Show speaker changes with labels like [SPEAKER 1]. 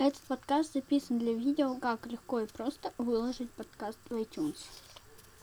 [SPEAKER 1] Этот подкаст записан для видео, как легко и просто выложить подкаст в iTunes.